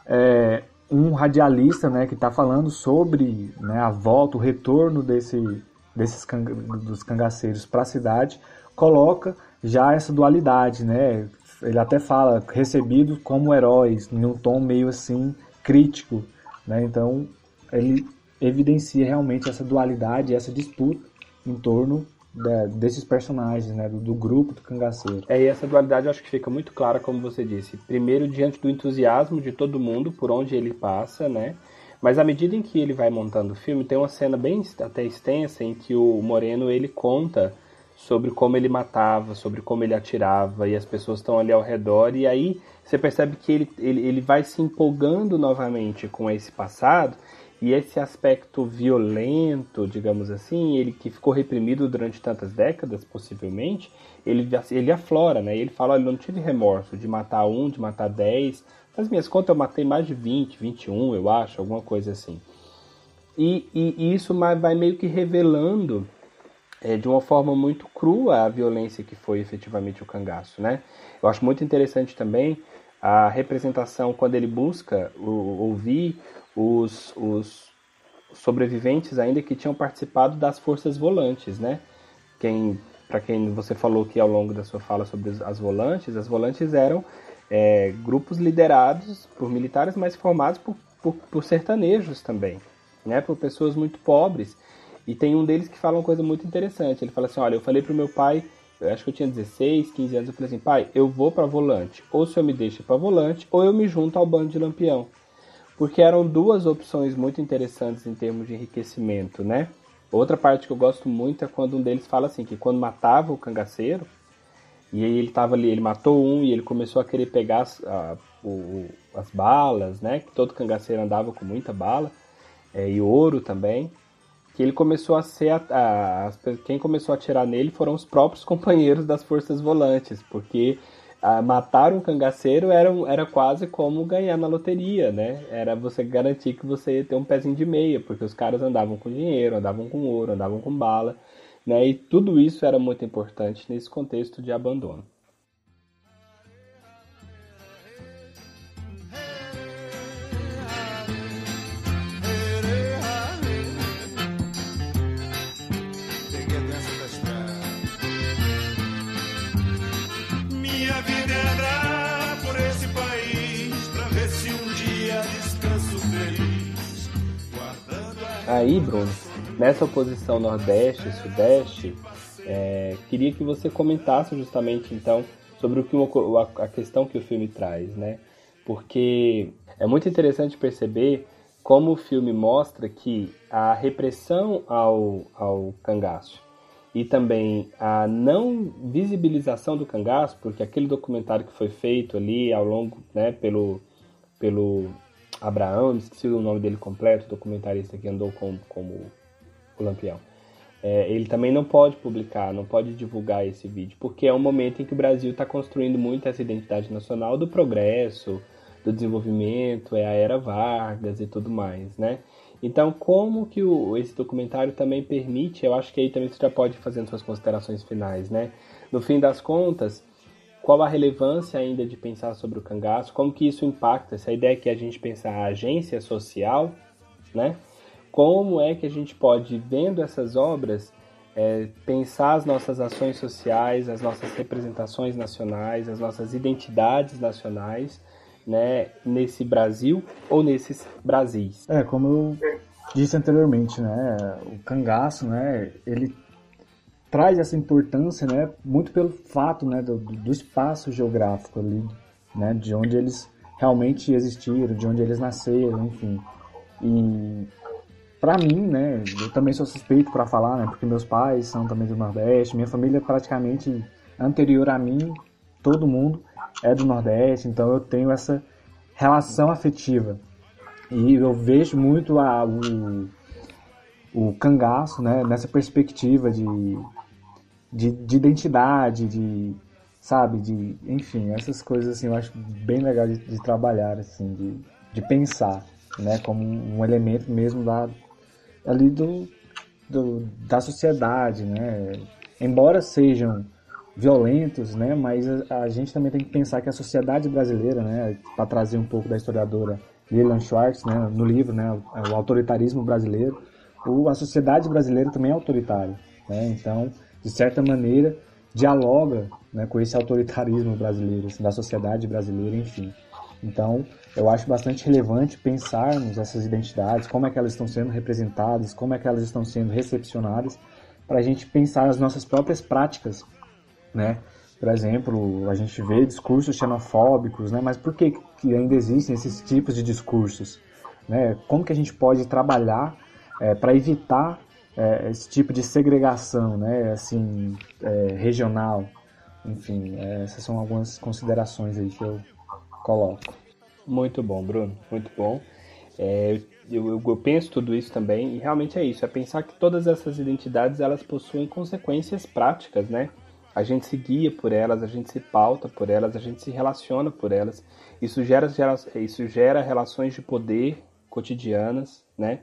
é, um radialista né, que está falando sobre né, a volta, o retorno desse, desses canga, dos cangaceiros para a cidade, coloca já essa dualidade, né? Ele até fala recebidos como heróis, num tom meio assim crítico, né? Então ele evidencia realmente essa dualidade, essa disputa em torno da, desses personagens, né, do, do, grupo do cangaceiro.
É, e essa dualidade eu acho que fica muito clara, como você disse. Primeiro, diante do entusiasmo de todo mundo por onde ele passa, né? Mas à medida em que ele vai montando o filme, tem uma cena bem até extensa em que o Moreno ele conta sobre como ele matava, sobre como ele atirava, e as pessoas estão ali ao redor, e aí você percebe que ele, ele, ele vai se empolgando novamente com esse passado, e esse aspecto violento, digamos assim, ele que ficou reprimido durante tantas décadas, possivelmente, ele, ele aflora, né? Ele fala, olha, eu não tive remorso de matar um, de matar dez, nas minhas contas eu matei mais de 20, 21, eu acho, alguma coisa assim. E, e, e isso vai meio que revelando é, de uma forma muito crua a violência que foi efetivamente o cangaço, né? Eu acho muito interessante também a representação quando ele busca o, ouvir os, os sobreviventes ainda que tinham participado das forças volantes, né? Quem, para quem você falou que ao longo da sua fala sobre as volantes, as volantes eram é, grupos liderados por militares, mas formados por, por, por sertanejos também, né? Por pessoas muito pobres e tem um deles que fala uma coisa muito interessante. Ele fala assim: Olha, eu falei pro meu pai, eu acho que eu tinha 16, 15 anos, eu falei assim: Pai, eu vou para volante. Ou o senhor me deixa para volante, ou eu me junto ao bando de lampião. Porque eram duas opções muito interessantes em termos de enriquecimento, né? Outra parte que eu gosto muito é quando um deles fala assim: que quando matava o cangaceiro, e aí ele tava ali, ele matou um e ele começou a querer pegar as, a, o, as balas, né? Que todo cangaceiro andava com muita bala, é, e ouro também que ele começou a ser. A, a, quem começou a atirar nele foram os próprios companheiros das forças volantes, porque a, matar um cangaceiro era, era quase como ganhar na loteria, né? Era você garantir que você ia ter um pezinho de meia, porque os caras andavam com dinheiro, andavam com ouro, andavam com bala, né? E tudo isso era muito importante nesse contexto de abandono. Aí, Bruno, nessa oposição Nordeste e Sudeste, é, queria que você comentasse justamente então sobre o que a, a questão que o filme traz, né? Porque é muito interessante perceber como o filme mostra que a repressão ao, ao cangaço e também a não visibilização do cangaço, porque aquele documentário que foi feito ali ao longo, né, pelo, pelo Abraão, esqueci o nome dele completo, documentarista que andou com, como o Lampião. É, ele também não pode publicar, não pode divulgar esse vídeo, porque é um momento em que o Brasil está construindo muito essa identidade nacional do progresso, do desenvolvimento, é a era Vargas e tudo mais, né? Então, como que o, esse documentário também permite, eu acho que aí também você já pode fazer suas considerações finais, né? No fim das contas, qual a relevância ainda de pensar sobre o cangaço, como que isso impacta, essa ideia que a gente pensa a agência social, né? Como é que a gente pode, vendo essas obras, é, pensar as nossas ações sociais, as nossas representações nacionais, as nossas identidades nacionais, né, nesse Brasil ou nesses Brasis?
É, como eu disse anteriormente, né, o cangaço, né, ele traz essa importância, né, muito pelo fato, né, do, do espaço geográfico ali, né, de onde eles realmente existiram, de onde eles nasceram, enfim. E para mim, né, eu também sou suspeito para falar, né, porque meus pais são também do Nordeste, minha família é praticamente anterior a mim, todo mundo é do Nordeste, então eu tenho essa relação afetiva. E eu vejo muito a, o, o cangaço, né, nessa perspectiva de, de, de identidade, de sabe, de, enfim, essas coisas assim eu acho bem legal de, de trabalhar, assim, de, de pensar, né, como um elemento mesmo da, ali do, do da sociedade, né, embora sejam violentos, né, mas a, a, gente também tem que pensar que a sociedade brasileira, né, para trazer um pouco da historiadora Lilian Schwartz, né, no livro, né, o autoritarismo brasileiro, o, a sociedade brasileira também é autoritária, né, então, de certa maneira, dialoga né, com esse autoritarismo brasileiro, assim, da sociedade brasileira, enfim. Então, eu acho bastante relevante pensarmos essas identidades, como é que elas estão sendo representadas, como é que elas estão sendo recepcionadas, para a gente pensar as nossas próprias práticas, né? Por exemplo, a gente vê discursos xenofóbicos, né? Mas por que, que ainda existem esses tipos de discursos? Né? Como que a gente pode trabalhar é, para evitar é, esse tipo de segregação, né? Assim, é, regional, enfim, é, essas são algumas considerações aí que eu coloco.
Muito bom, Bruno, muito bom. É, eu, eu, penso tudo isso também e realmente é isso, é pensar que todas essas identidades elas possuem consequências práticas, né? A gente se guia por elas, a gente se pauta por elas, a gente se relaciona por elas. Isso gera, gera isso gera relações de poder cotidianas, né?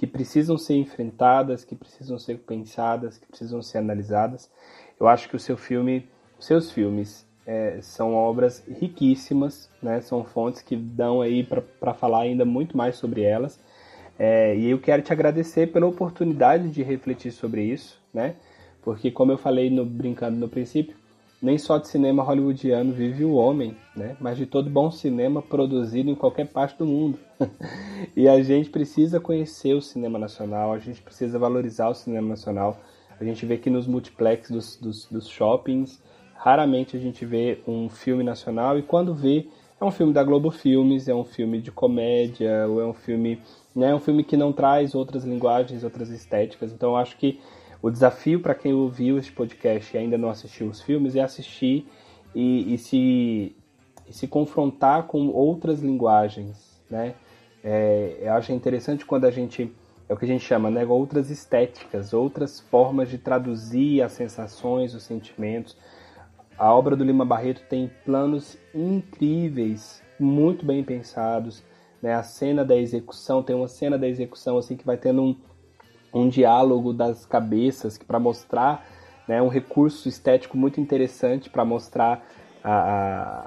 Que precisam ser enfrentadas, que precisam ser pensadas, que precisam ser analisadas. Eu acho que o seu filme seus filmes é, são obras riquíssimas, né? São fontes que dão aí para falar ainda muito mais sobre elas. É, e eu quero te agradecer pela oportunidade de refletir sobre isso, né? Porque como eu falei no brincando no princípio, nem só de cinema hollywoodiano vive o homem, né? Mas de todo bom cinema produzido em qualquer parte do mundo. e a gente precisa conhecer o cinema nacional, a gente precisa valorizar o cinema nacional. A gente vê que nos multiplex dos, dos, dos shoppings Raramente a gente vê um filme nacional e quando vê é um filme da Globo Filmes, é um filme de comédia, ou é um filme, né, é um filme que não traz outras linguagens, outras estéticas. Então acho que o desafio para quem ouviu este podcast e ainda não assistiu os filmes é assistir e, e se, e se confrontar com outras linguagens, né? É, eu acho interessante quando a gente é o que a gente chama, né, outras estéticas, outras formas de traduzir as sensações, os sentimentos. A obra do Lima Barreto tem planos incríveis, muito bem pensados. Né? A cena da execução, tem uma cena da execução assim que vai tendo um, um diálogo das cabeças que para mostrar né, um recurso estético muito interessante para mostrar a,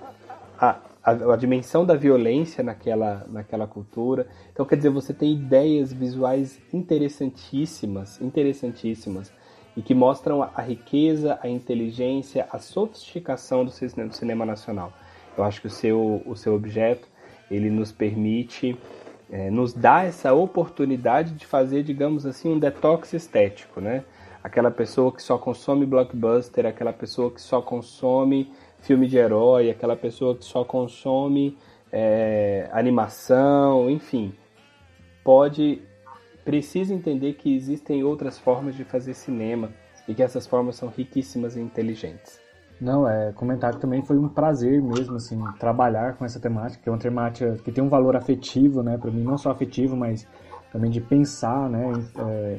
a, a, a, dimensão da violência naquela, naquela cultura. Então, quer dizer, você tem ideias visuais interessantíssimas, interessantíssimas e que mostram a riqueza, a inteligência, a sofisticação do cinema nacional. Eu acho que o seu, o seu objeto ele nos permite, é, nos dá essa oportunidade de fazer, digamos assim, um detox estético, né? Aquela pessoa que só consome blockbuster, aquela pessoa que só consome filme de herói, aquela pessoa que só consome é, animação, enfim, pode precisa entender que existem outras formas de fazer cinema e que essas formas são riquíssimas e inteligentes.
Não, é comentar que também foi um prazer mesmo assim trabalhar com essa temática, que é uma temática que tem um valor afetivo, né, para mim não só afetivo, mas também de pensar, né, é,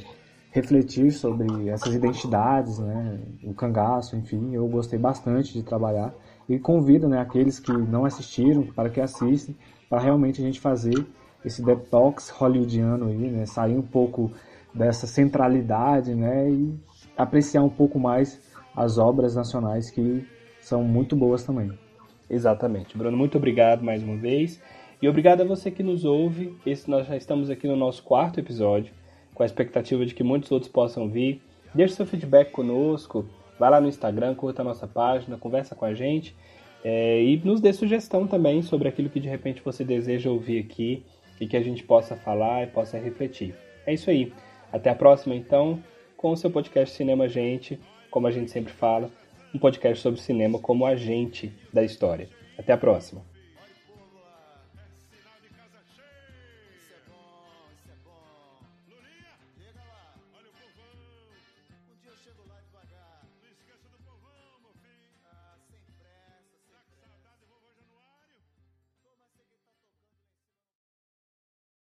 refletir sobre essas identidades, né, o cangaço, enfim, eu gostei bastante de trabalhar e convido, né, aqueles que não assistiram para que assistam, para realmente a gente fazer esse detox hollywoodiano aí, né? Sair um pouco dessa centralidade, né? E apreciar um pouco mais as obras nacionais que são muito boas também.
Exatamente. Bruno, muito obrigado mais uma vez. E obrigado a você que nos ouve. Esse, nós já estamos aqui no nosso quarto episódio, com a expectativa de que muitos outros possam vir. Deixe seu feedback conosco, vá lá no Instagram, curta a nossa página, conversa com a gente é, e nos dê sugestão também sobre aquilo que de repente você deseja ouvir aqui e que a gente possa falar e possa refletir. É isso aí. Até a próxima, então, com o seu podcast Cinema Gente, como a gente sempre fala, um podcast sobre cinema como agente da história. Até a próxima.